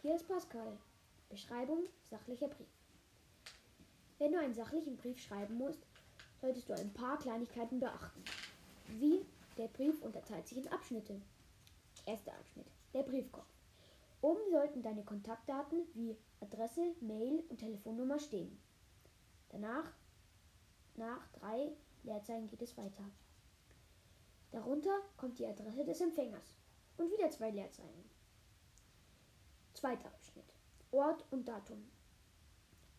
Hier ist Pascal. Beschreibung sachlicher Brief. Wenn du einen sachlichen Brief schreiben musst, solltest du ein paar Kleinigkeiten beachten. Wie der Brief unterteilt sich in Abschnitte. Erster Abschnitt. Der Briefkopf. Oben sollten deine Kontaktdaten wie Adresse, Mail und Telefonnummer stehen. Danach, nach drei Leerzeilen geht es weiter. Darunter kommt die Adresse des Empfängers und wieder zwei Leerzeilen. Zweiter Abschnitt. Ort und Datum.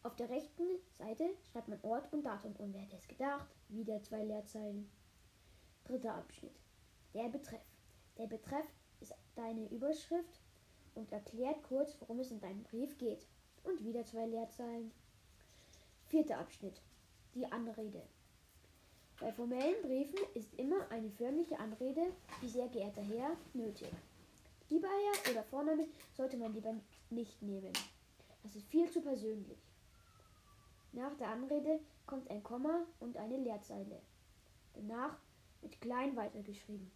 Auf der rechten Seite schreibt man Ort und Datum und wer hätte es gedacht? Wieder zwei Leerzeilen. Dritter Abschnitt. Der Betreff. Der Betreff ist deine Überschrift und erklärt kurz, worum es in deinem Brief geht. Und wieder zwei Leerzeilen. Vierter Abschnitt. Die Anrede. Bei formellen Briefen ist immer eine förmliche Anrede, wie sehr geehrter Herr, nötig. Lieber Herr oder Vorname sollte man lieber nicht nehmen. Das ist viel zu persönlich. Nach der Anrede kommt ein Komma und eine Leerzeile. Danach wird klein weitergeschrieben.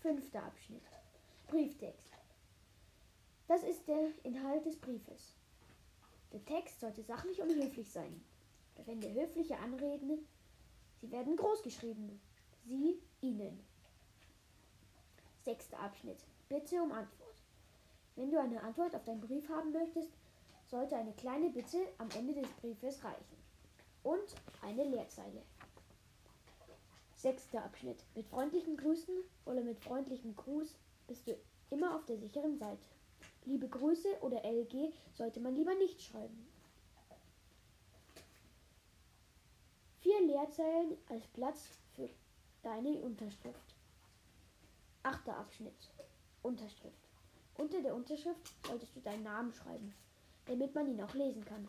Fünfter Abschnitt. Brieftext. Das ist der Inhalt des Briefes. Der Text sollte sachlich und höflich sein. Verwende höfliche Anreden. Sie werden groß geschrieben. Sie, Ihnen. Sechster Abschnitt. Bitte um Antwort. Wenn du eine Antwort auf deinen Brief haben möchtest, sollte eine kleine Bitte am Ende des Briefes reichen. Und eine Leerzeile. Sechster Abschnitt. Mit freundlichen Grüßen oder mit freundlichem Gruß bist du immer auf der sicheren Seite. Liebe Grüße oder LG sollte man lieber nicht schreiben. Vier Leerzeilen als Platz für deine Unterschrift. Abschnitt. Unterschrift. Unter der Unterschrift solltest du deinen Namen schreiben, damit man ihn auch lesen kann.